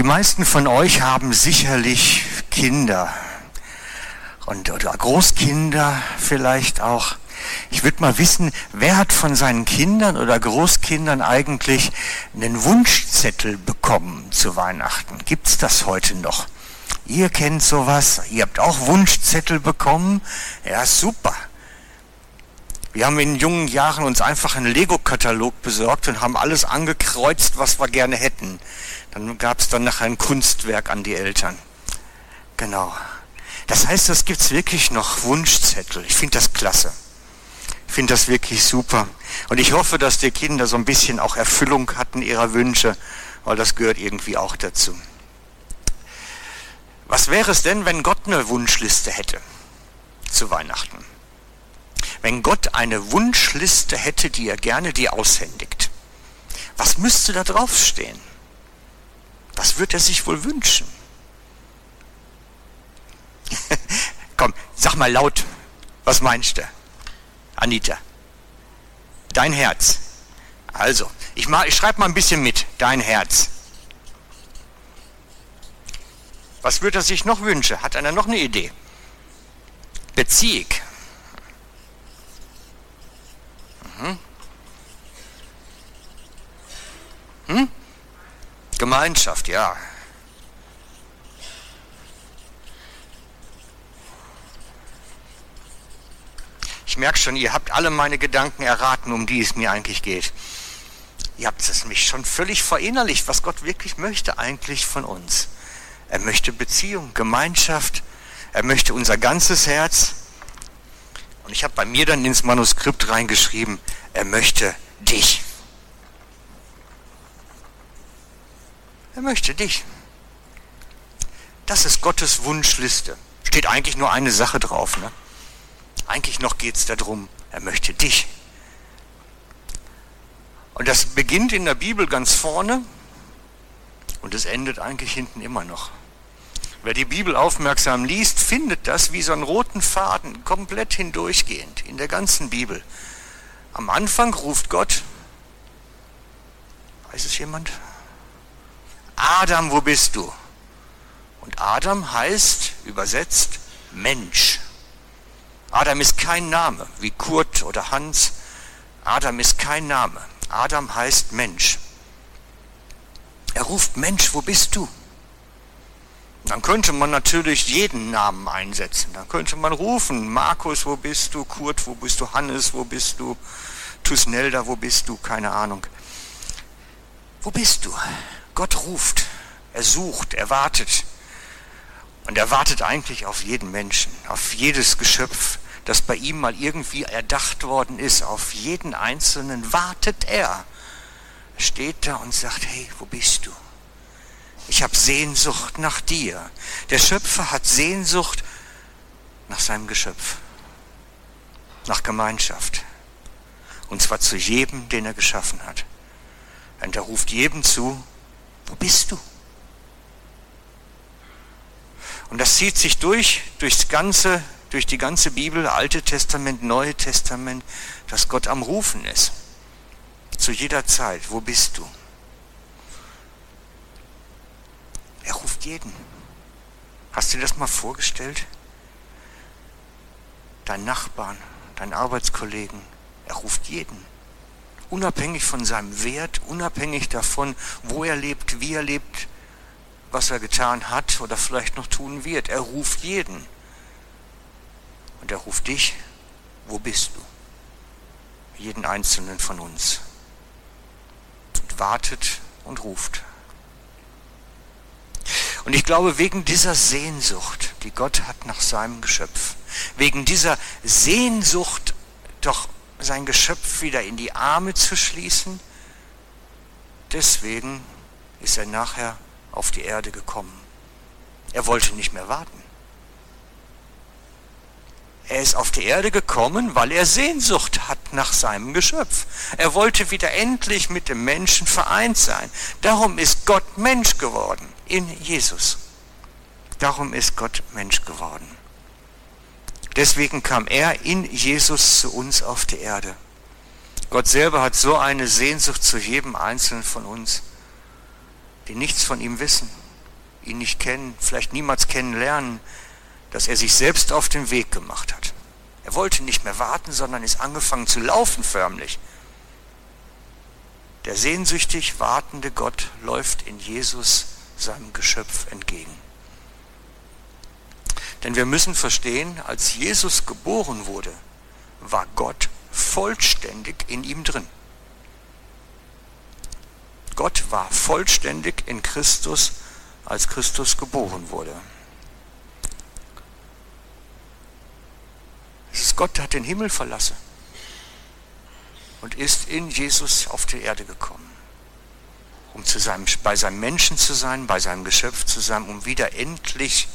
Die meisten von euch haben sicherlich Kinder und oder Großkinder vielleicht auch. Ich würde mal wissen, wer hat von seinen Kindern oder Großkindern eigentlich einen Wunschzettel bekommen zu Weihnachten? Gibt's das heute noch? Ihr kennt sowas, ihr habt auch Wunschzettel bekommen. Ja, super. Wir haben in jungen Jahren uns einfach einen Lego-Katalog besorgt und haben alles angekreuzt, was wir gerne hätten. Dann gab es dann nachher ein Kunstwerk an die Eltern. Genau. Das heißt, das gibt's wirklich noch Wunschzettel. Ich finde das klasse. Ich finde das wirklich super. Und ich hoffe, dass die Kinder so ein bisschen auch Erfüllung hatten ihrer Wünsche, weil das gehört irgendwie auch dazu. Was wäre es denn, wenn Gott eine Wunschliste hätte zu Weihnachten? Wenn Gott eine Wunschliste hätte, die er gerne dir aushändigt, was müsste da draufstehen? Was wird er sich wohl wünschen? Komm, sag mal laut, was meinst du? Anita, dein Herz. Also, ich, ich schreibe mal ein bisschen mit, dein Herz. Was wird er sich noch wünschen? Hat einer noch eine Idee? Beziehung. Hm? Hm? Gemeinschaft, ja. Ich merke schon, ihr habt alle meine Gedanken erraten, um die es mir eigentlich geht. Ihr habt es mich schon völlig verinnerlicht, was Gott wirklich möchte eigentlich von uns. Er möchte Beziehung, Gemeinschaft, er möchte unser ganzes Herz, und ich habe bei mir dann ins Manuskript reingeschrieben, er möchte dich. Er möchte dich. Das ist Gottes Wunschliste. Steht eigentlich nur eine Sache drauf. Ne? Eigentlich noch geht es darum, er möchte dich. Und das beginnt in der Bibel ganz vorne und es endet eigentlich hinten immer noch. Wer die Bibel aufmerksam liest, findet das wie so einen roten Faden, komplett hindurchgehend, in der ganzen Bibel. Am Anfang ruft Gott, weiß es jemand? Adam, wo bist du? Und Adam heißt, übersetzt, Mensch. Adam ist kein Name, wie Kurt oder Hans. Adam ist kein Name. Adam heißt Mensch. Er ruft Mensch, wo bist du? Dann könnte man natürlich jeden Namen einsetzen. Dann könnte man rufen, Markus, wo bist du? Kurt, wo bist du? Hannes, wo bist du? Tusnelda, wo bist du? Keine Ahnung. Wo bist du? Gott ruft, er sucht, er wartet. Und er wartet eigentlich auf jeden Menschen, auf jedes Geschöpf, das bei ihm mal irgendwie erdacht worden ist. Auf jeden Einzelnen wartet er. Er steht da und sagt, hey, wo bist du? Ich habe Sehnsucht nach dir. Der Schöpfer hat Sehnsucht nach seinem Geschöpf, nach Gemeinschaft. Und zwar zu jedem, den er geschaffen hat. Und er ruft jedem zu, wo bist du? Und das zieht sich durch, durchs ganze, durch die ganze Bibel, Alte Testament, Neue Testament, dass Gott am Rufen ist. Zu jeder Zeit, wo bist du? Ruft jeden. Hast du dir das mal vorgestellt? Dein Nachbarn, dein Arbeitskollegen, er ruft jeden. Unabhängig von seinem Wert, unabhängig davon, wo er lebt, wie er lebt, was er getan hat oder vielleicht noch tun wird. Er ruft jeden. Und er ruft dich, wo bist du? Jeden einzelnen von uns. Und wartet und ruft. Und ich glaube, wegen dieser Sehnsucht, die Gott hat nach seinem Geschöpf, wegen dieser Sehnsucht, doch sein Geschöpf wieder in die Arme zu schließen, deswegen ist er nachher auf die Erde gekommen. Er wollte nicht mehr warten. Er ist auf die Erde gekommen, weil er Sehnsucht hat nach seinem Geschöpf. Er wollte wieder endlich mit dem Menschen vereint sein. Darum ist Gott Mensch geworden in Jesus. Darum ist Gott Mensch geworden. Deswegen kam er in Jesus zu uns auf die Erde. Gott selber hat so eine Sehnsucht zu jedem Einzelnen von uns, die nichts von ihm wissen, ihn nicht kennen, vielleicht niemals kennenlernen, dass er sich selbst auf den Weg gemacht hat. Er wollte nicht mehr warten, sondern ist angefangen zu laufen förmlich. Der sehnsüchtig wartende Gott läuft in Jesus seinem Geschöpf entgegen. Denn wir müssen verstehen, als Jesus geboren wurde, war Gott vollständig in ihm drin. Gott war vollständig in Christus, als Christus geboren wurde. Es ist Gott, hat den Himmel verlassen und ist in Jesus auf die Erde gekommen, um zu seinem, bei seinem Menschen zu sein, bei seinem Geschöpf zu sein, um wieder endlich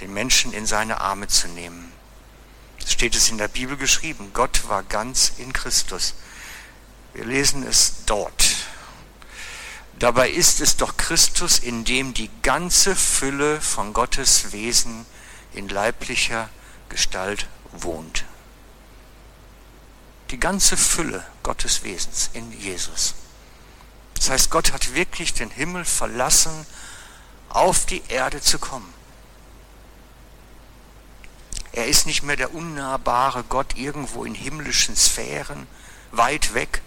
den Menschen in seine Arme zu nehmen. Es steht es in der Bibel geschrieben, Gott war ganz in Christus. Wir lesen es dort. Dabei ist es doch Christus, in dem die ganze Fülle von Gottes Wesen in leiblicher Gestalt wohnt. Die ganze Fülle Gottes Wesens in Jesus. Das heißt, Gott hat wirklich den Himmel verlassen, auf die Erde zu kommen. Er ist nicht mehr der unnahbare Gott irgendwo in himmlischen Sphären, weit weg,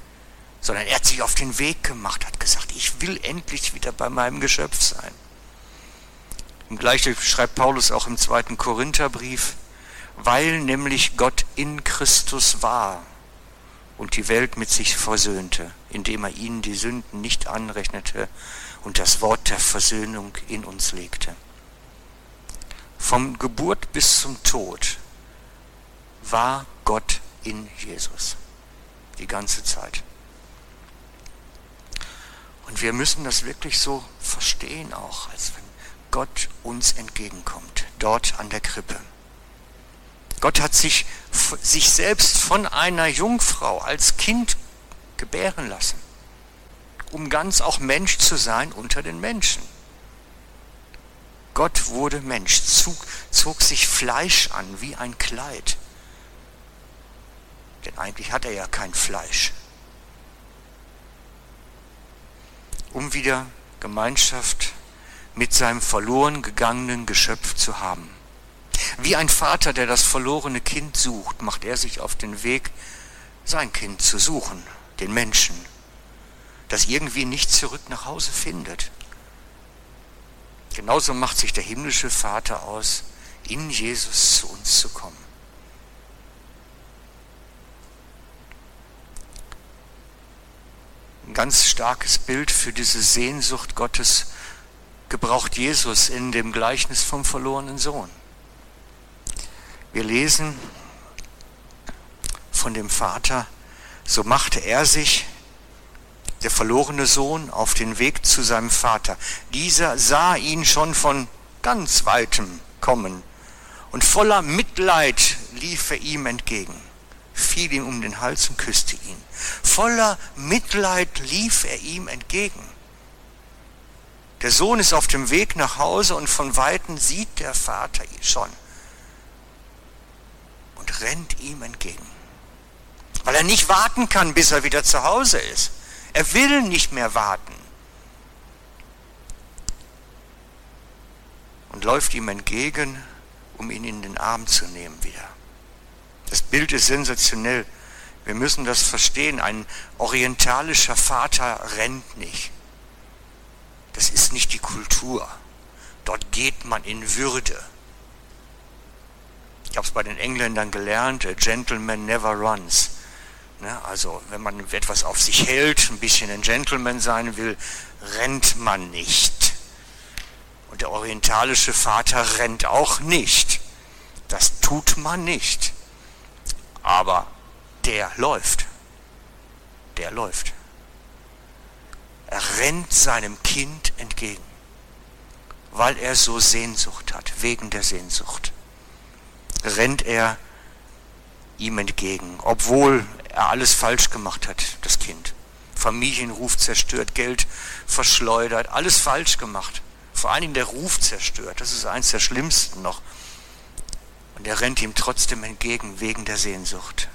sondern er hat sich auf den Weg gemacht, hat gesagt, ich will endlich wieder bei meinem Geschöpf sein. Und gleich schreibt Paulus auch im zweiten Korintherbrief, weil nämlich Gott in Christus war und die Welt mit sich versöhnte, indem er ihnen die Sünden nicht anrechnete und das Wort der Versöhnung in uns legte. Vom Geburt bis zum Tod war Gott in Jesus. Die ganze Zeit. Und wir müssen das wirklich so verstehen auch, als wenn Gott uns entgegenkommt, dort an der Krippe. Gott hat sich, sich selbst von einer Jungfrau als Kind gebären lassen, um ganz auch Mensch zu sein unter den Menschen. Gott wurde Mensch, zog, zog sich Fleisch an wie ein Kleid. Denn eigentlich hat er ja kein Fleisch. Um wieder Gemeinschaft mit seinem verloren gegangenen Geschöpf zu haben. Wie ein Vater, der das verlorene Kind sucht, macht er sich auf den Weg, sein Kind zu suchen, den Menschen, das irgendwie nicht zurück nach Hause findet. Genauso macht sich der himmlische Vater aus, in Jesus zu uns zu kommen. Ein ganz starkes Bild für diese Sehnsucht Gottes gebraucht Jesus in dem Gleichnis vom verlorenen Sohn. Wir lesen von dem Vater, so machte er sich der verlorene Sohn auf den Weg zu seinem Vater. Dieser sah ihn schon von ganz weitem kommen und voller Mitleid lief er ihm entgegen, fiel ihm um den Hals und küsste ihn. Voller Mitleid lief er ihm entgegen. Der Sohn ist auf dem Weg nach Hause und von weitem sieht der Vater ihn schon und rennt ihm entgegen, weil er nicht warten kann, bis er wieder zu Hause ist. Er will nicht mehr warten. Und läuft ihm entgegen, um ihn in den Arm zu nehmen wieder. Das Bild ist sensationell. Wir müssen das verstehen. Ein orientalischer Vater rennt nicht. Das ist nicht die Kultur. Dort geht man in Würde. Ich habe es bei den Engländern gelernt, a gentleman never runs. Ne? Also wenn man etwas auf sich hält, ein bisschen ein Gentleman sein will, rennt man nicht. Und der orientalische Vater rennt auch nicht. Das tut man nicht. Aber der läuft. Der läuft. Er rennt seinem Kind entgegen, weil er so Sehnsucht hat, wegen der Sehnsucht. Rennt er ihm entgegen, obwohl er alles falsch gemacht hat, das Kind. Familienruf zerstört, Geld verschleudert, alles falsch gemacht. Vor allen Dingen der Ruf zerstört, das ist eins der schlimmsten noch. Und er rennt ihm trotzdem entgegen wegen der Sehnsucht.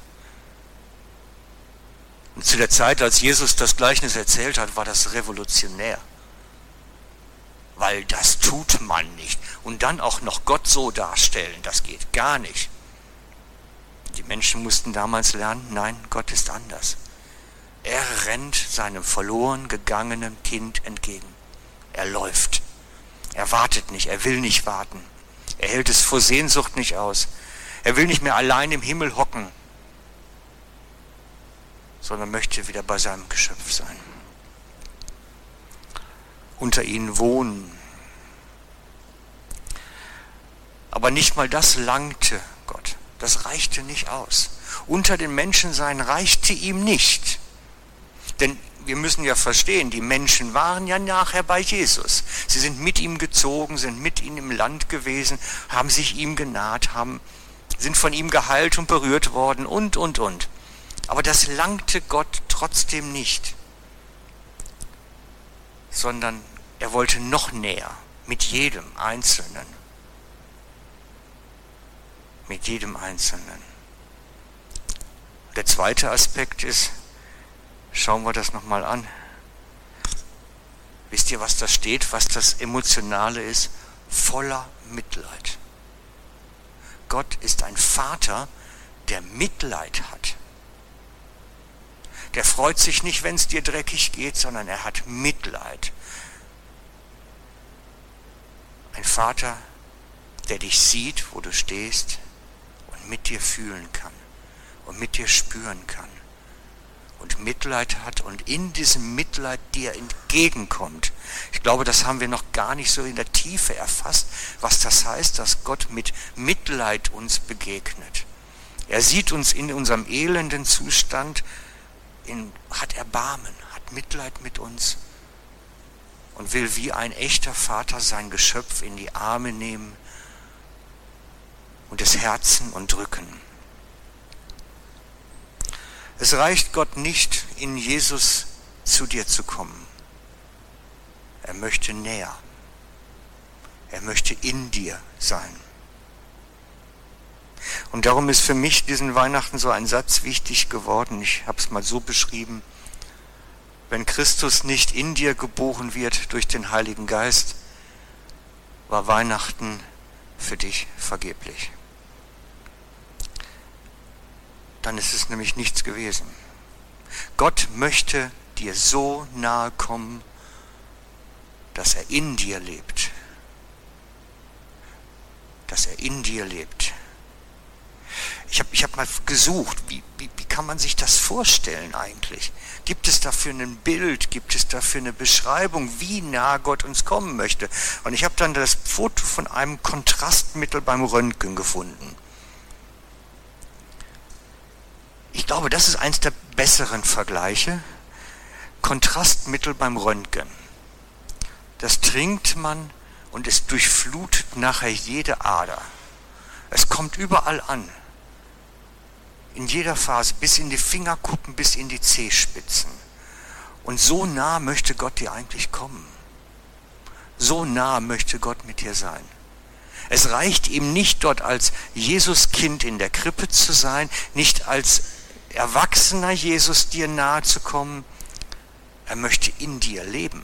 Und zu der Zeit, als Jesus das Gleichnis erzählt hat, war das revolutionär. Weil das tut man nicht. Und dann auch noch Gott so darstellen, das geht gar nicht. Die Menschen mussten damals lernen, nein, Gott ist anders. Er rennt seinem verloren gegangenen Kind entgegen. Er läuft. Er wartet nicht, er will nicht warten. Er hält es vor Sehnsucht nicht aus. Er will nicht mehr allein im Himmel hocken, sondern möchte wieder bei seinem Geschöpf sein. Unter ihnen wohnen. Aber nicht mal das langte Gott. Das reichte nicht aus. Unter den Menschen sein reichte ihm nicht. Denn wir müssen ja verstehen, die Menschen waren ja nachher bei Jesus. Sie sind mit ihm gezogen, sind mit ihm im Land gewesen, haben sich ihm genaht, haben, sind von ihm geheilt und berührt worden und, und, und. Aber das langte Gott trotzdem nicht, sondern er wollte noch näher mit jedem Einzelnen. Mit jedem Einzelnen. Der zweite Aspekt ist, Schauen wir das nochmal an. Wisst ihr, was da steht, was das Emotionale ist? Voller Mitleid. Gott ist ein Vater, der Mitleid hat. Der freut sich nicht, wenn es dir dreckig geht, sondern er hat Mitleid. Ein Vater, der dich sieht, wo du stehst und mit dir fühlen kann und mit dir spüren kann und Mitleid hat und in diesem Mitleid dir entgegenkommt. Ich glaube, das haben wir noch gar nicht so in der Tiefe erfasst, was das heißt, dass Gott mit Mitleid uns begegnet. Er sieht uns in unserem elenden Zustand, in, hat Erbarmen, hat Mitleid mit uns und will wie ein echter Vater sein Geschöpf in die Arme nehmen und des Herzen und drücken. Es reicht Gott nicht, in Jesus zu dir zu kommen. Er möchte näher. Er möchte in dir sein. Und darum ist für mich diesen Weihnachten so ein Satz wichtig geworden. Ich habe es mal so beschrieben. Wenn Christus nicht in dir geboren wird durch den Heiligen Geist, war Weihnachten für dich vergeblich dann ist es nämlich nichts gewesen. Gott möchte dir so nahe kommen, dass er in dir lebt. Dass er in dir lebt. Ich habe ich hab mal gesucht, wie, wie, wie kann man sich das vorstellen eigentlich? Gibt es dafür ein Bild? Gibt es dafür eine Beschreibung, wie nah Gott uns kommen möchte? Und ich habe dann das Foto von einem Kontrastmittel beim Röntgen gefunden. Ich glaube, das ist eins der besseren Vergleiche. Kontrastmittel beim Röntgen. Das trinkt man und es durchflutet nachher jede Ader. Es kommt überall an. In jeder Phase, bis in die Fingerkuppen, bis in die Zehspitzen. Und so nah möchte Gott dir eigentlich kommen. So nah möchte Gott mit dir sein. Es reicht ihm nicht dort als Jesuskind in der Krippe zu sein, nicht als erwachsener Jesus dir nahe zu kommen. Er möchte in dir leben,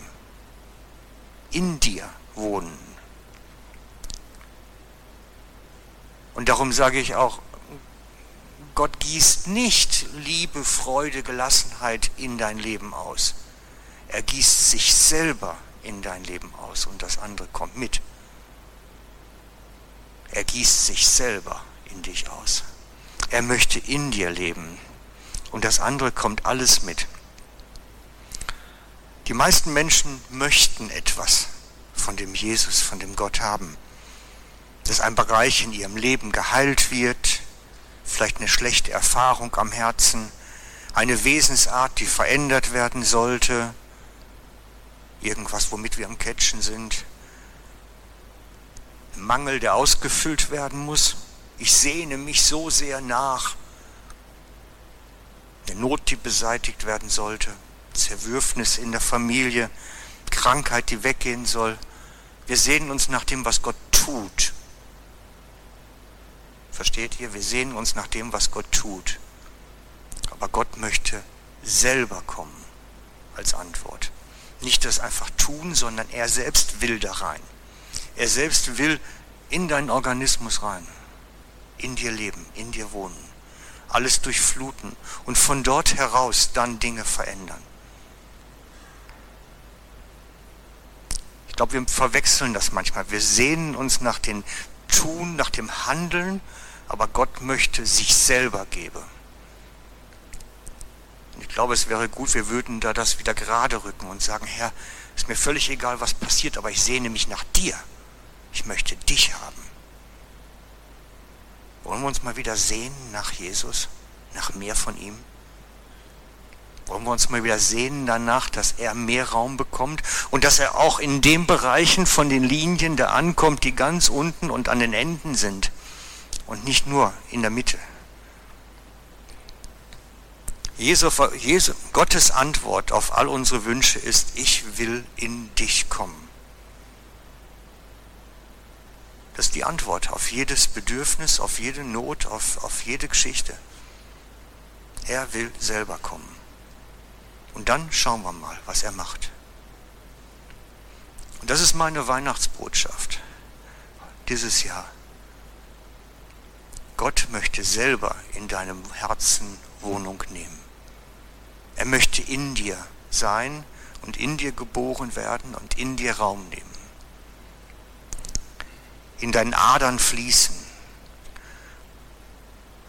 in dir wohnen. Und darum sage ich auch, Gott gießt nicht Liebe, Freude, Gelassenheit in dein Leben aus. Er gießt sich selber in dein Leben aus und das andere kommt mit. Er gießt sich selber in dich aus. Er möchte in dir leben und das andere kommt alles mit. Die meisten Menschen möchten etwas von dem Jesus, von dem Gott haben. Dass ein Bereich in ihrem Leben geheilt wird, vielleicht eine schlechte Erfahrung am Herzen, eine Wesensart, die verändert werden sollte, irgendwas, womit wir am Catchen sind, ein Mangel, der ausgefüllt werden muss. Ich sehne mich so sehr nach eine Not, die beseitigt werden sollte, Zerwürfnis in der Familie, Krankheit, die weggehen soll. Wir sehen uns nach dem, was Gott tut. Versteht ihr? Wir sehen uns nach dem, was Gott tut. Aber Gott möchte selber kommen als Antwort. nicht das einfach tun, sondern er selbst will da rein. Er selbst will in deinen Organismus rein, in dir leben, in dir wohnen, alles durchfluten und von dort heraus dann Dinge verändern. Ich glaube, wir verwechseln das manchmal. Wir sehnen uns nach dem Tun, nach dem Handeln, aber Gott möchte sich selber geben. Und ich glaube, es wäre gut, wir würden da das wieder gerade rücken und sagen, Herr, ist mir völlig egal, was passiert, aber ich sehne mich nach dir. Ich möchte dich haben. Wollen wir uns mal wieder sehnen nach Jesus, nach mehr von ihm? Wollen wir uns mal wieder sehnen danach, dass er mehr Raum bekommt und dass er auch in den Bereichen von den Linien da ankommt, die ganz unten und an den Enden sind und nicht nur in der Mitte? Jesu, Jesu, Gottes Antwort auf all unsere Wünsche ist, ich will in dich kommen. Das ist die Antwort auf jedes Bedürfnis, auf jede Not, auf, auf jede Geschichte. Er will selber kommen. Und dann schauen wir mal, was er macht. Und das ist meine Weihnachtsbotschaft dieses Jahr. Gott möchte selber in deinem Herzen Wohnung nehmen. Er möchte in dir sein und in dir geboren werden und in dir Raum nehmen. In deinen Adern fließen.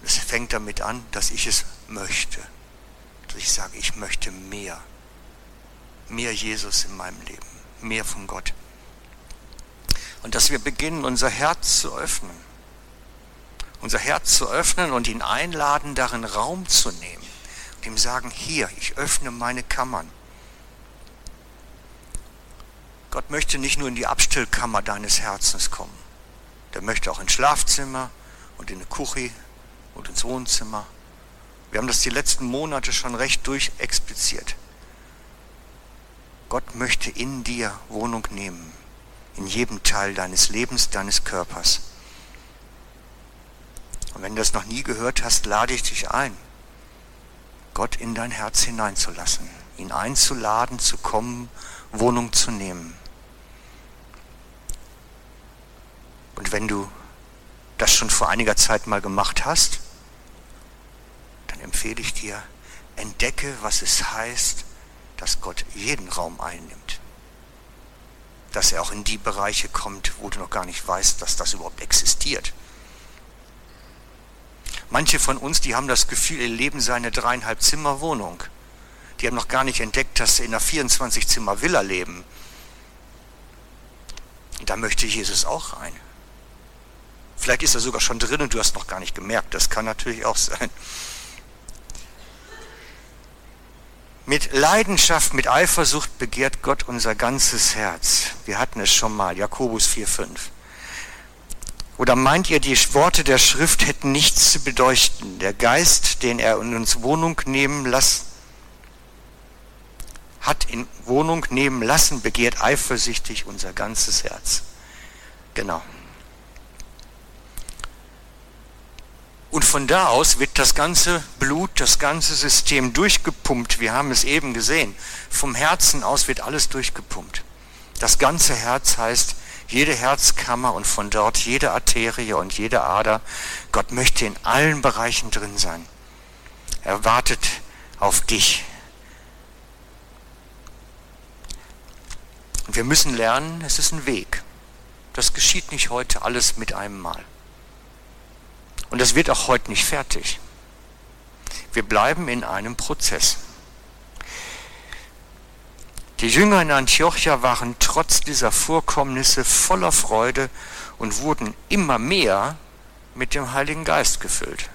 Es fängt damit an, dass ich es möchte. Dass ich sage, ich möchte mehr. Mehr Jesus in meinem Leben. Mehr von Gott. Und dass wir beginnen, unser Herz zu öffnen. Unser Herz zu öffnen und ihn einladen, darin Raum zu nehmen ihm sagen, hier, ich öffne meine Kammern. Gott möchte nicht nur in die Abstellkammer deines Herzens kommen. Der möchte auch ins Schlafzimmer und in die Küche und ins Wohnzimmer. Wir haben das die letzten Monate schon recht durchexpliziert. Gott möchte in dir Wohnung nehmen, in jedem Teil deines Lebens, deines Körpers. Und wenn du das noch nie gehört hast, lade ich dich ein. Gott in dein Herz hineinzulassen, ihn einzuladen, zu kommen, Wohnung zu nehmen. Und wenn du das schon vor einiger Zeit mal gemacht hast, empfehle ich dir, entdecke, was es heißt, dass Gott jeden Raum einnimmt. Dass er auch in die Bereiche kommt, wo du noch gar nicht weißt, dass das überhaupt existiert. Manche von uns, die haben das Gefühl, ihr Leben sei eine dreieinhalb Zimmer Wohnung. Die haben noch gar nicht entdeckt, dass sie in einer 24 Zimmer Villa leben. Da möchte Jesus auch rein. Vielleicht ist er sogar schon drin und du hast noch gar nicht gemerkt. Das kann natürlich auch sein. Mit Leidenschaft, mit Eifersucht begehrt Gott unser ganzes Herz. Wir hatten es schon mal, Jakobus 4,5. Oder meint ihr, die Worte der Schrift hätten nichts zu bedeuten? Der Geist, den er in uns Wohnung nehmen lassen, hat in Wohnung nehmen lassen, begehrt eifersüchtig unser ganzes Herz. Genau. Und von da aus wird das ganze Blut, das ganze System durchgepumpt. Wir haben es eben gesehen. Vom Herzen aus wird alles durchgepumpt. Das ganze Herz heißt, jede Herzkammer und von dort jede Arterie und jede Ader. Gott möchte in allen Bereichen drin sein. Er wartet auf dich. Und wir müssen lernen, es ist ein Weg. Das geschieht nicht heute alles mit einem Mal. Und das wird auch heute nicht fertig. Wir bleiben in einem Prozess. Die Jünger in Antiochia waren trotz dieser Vorkommnisse voller Freude und wurden immer mehr mit dem Heiligen Geist gefüllt.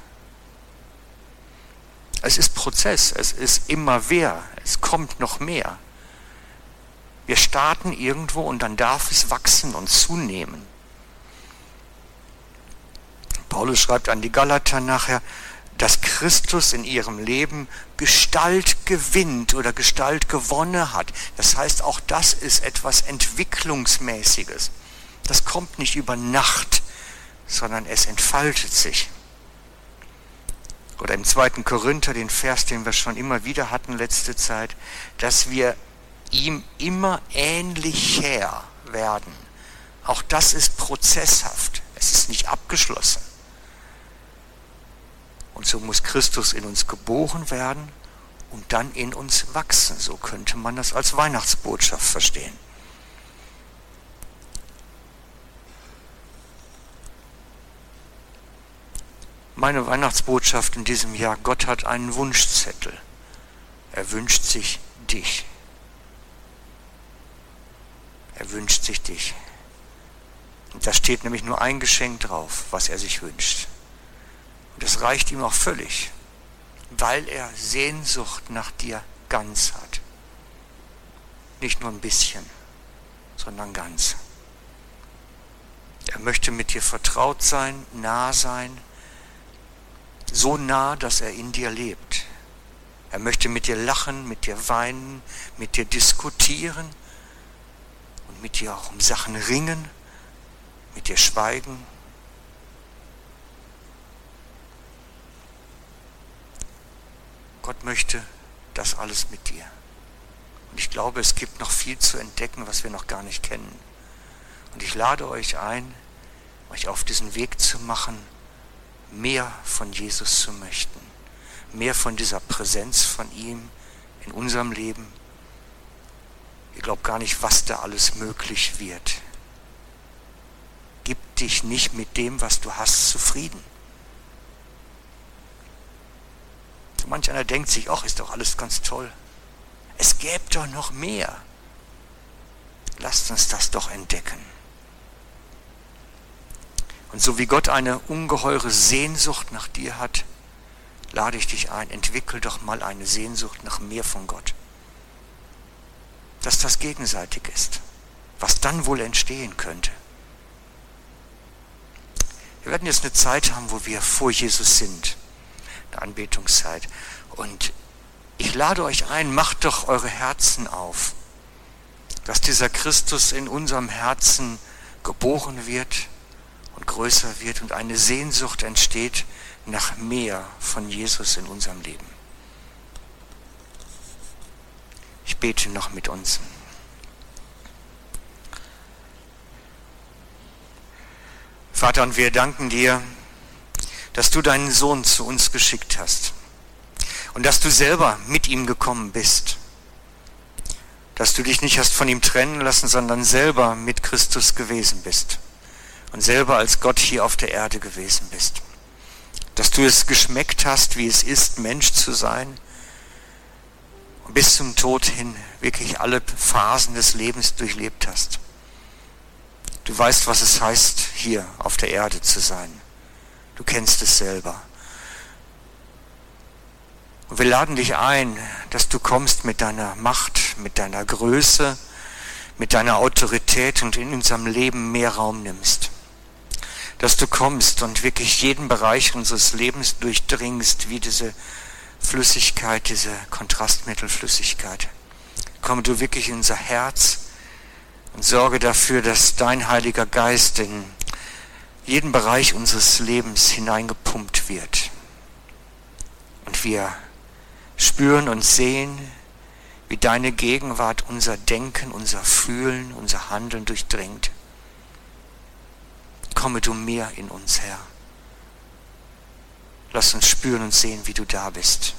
Es ist Prozess, es ist immer mehr, es kommt noch mehr. Wir starten irgendwo und dann darf es wachsen und zunehmen. Paulus schreibt an die Galater nachher, dass Christus in ihrem Leben Gestalt gewinnt oder Gestalt gewonnen hat. Das heißt, auch das ist etwas Entwicklungsmäßiges. Das kommt nicht über Nacht, sondern es entfaltet sich. Oder im zweiten Korinther, den Vers, den wir schon immer wieder hatten letzte Zeit, dass wir ihm immer ähnlicher werden. Auch das ist prozesshaft. Es ist nicht abgeschlossen. Und so muss Christus in uns geboren werden und dann in uns wachsen. So könnte man das als Weihnachtsbotschaft verstehen. Meine Weihnachtsbotschaft in diesem Jahr, Gott hat einen Wunschzettel. Er wünscht sich dich. Er wünscht sich dich. Und da steht nämlich nur ein Geschenk drauf, was er sich wünscht. Und das reicht ihm auch völlig, weil er Sehnsucht nach dir ganz hat. Nicht nur ein bisschen, sondern ganz. Er möchte mit dir vertraut sein, nah sein, so nah, dass er in dir lebt. Er möchte mit dir lachen, mit dir weinen, mit dir diskutieren und mit dir auch um Sachen ringen, mit dir schweigen. Gott möchte das alles mit dir. Und ich glaube, es gibt noch viel zu entdecken, was wir noch gar nicht kennen. Und ich lade euch ein, euch auf diesen Weg zu machen, mehr von Jesus zu möchten, mehr von dieser Präsenz von ihm in unserem Leben. Ihr glaubt gar nicht, was da alles möglich wird. Gib dich nicht mit dem, was du hast, zufrieden. Manch einer denkt sich, ach, ist doch alles ganz toll. Es gäbe doch noch mehr. Lasst uns das doch entdecken. Und so wie Gott eine ungeheure Sehnsucht nach dir hat, lade ich dich ein, entwickel doch mal eine Sehnsucht nach mehr von Gott. Dass das gegenseitig ist, was dann wohl entstehen könnte. Wir werden jetzt eine Zeit haben, wo wir vor Jesus sind, Anbetungszeit. Und ich lade euch ein, macht doch eure Herzen auf, dass dieser Christus in unserem Herzen geboren wird und größer wird und eine Sehnsucht entsteht nach mehr von Jesus in unserem Leben. Ich bete noch mit uns. Vater, und wir danken dir, dass du deinen Sohn zu uns geschickt hast und dass du selber mit ihm gekommen bist, dass du dich nicht hast von ihm trennen lassen, sondern selber mit Christus gewesen bist und selber als Gott hier auf der Erde gewesen bist. Dass du es geschmeckt hast, wie es ist, Mensch zu sein und bis zum Tod hin wirklich alle Phasen des Lebens durchlebt hast. Du weißt, was es heißt, hier auf der Erde zu sein. Du kennst es selber. Und wir laden dich ein, dass du kommst mit deiner Macht, mit deiner Größe, mit deiner Autorität und in unserem Leben mehr Raum nimmst dass du kommst und wirklich jeden Bereich unseres Lebens durchdringst, wie diese Flüssigkeit, diese Kontrastmittelflüssigkeit. Komme du wirklich in unser Herz und sorge dafür, dass dein Heiliger Geist in jeden Bereich unseres Lebens hineingepumpt wird. Und wir spüren und sehen, wie deine Gegenwart unser Denken, unser Fühlen, unser Handeln durchdringt. Komme du mehr in uns, Herr. Lass uns spüren und sehen, wie du da bist.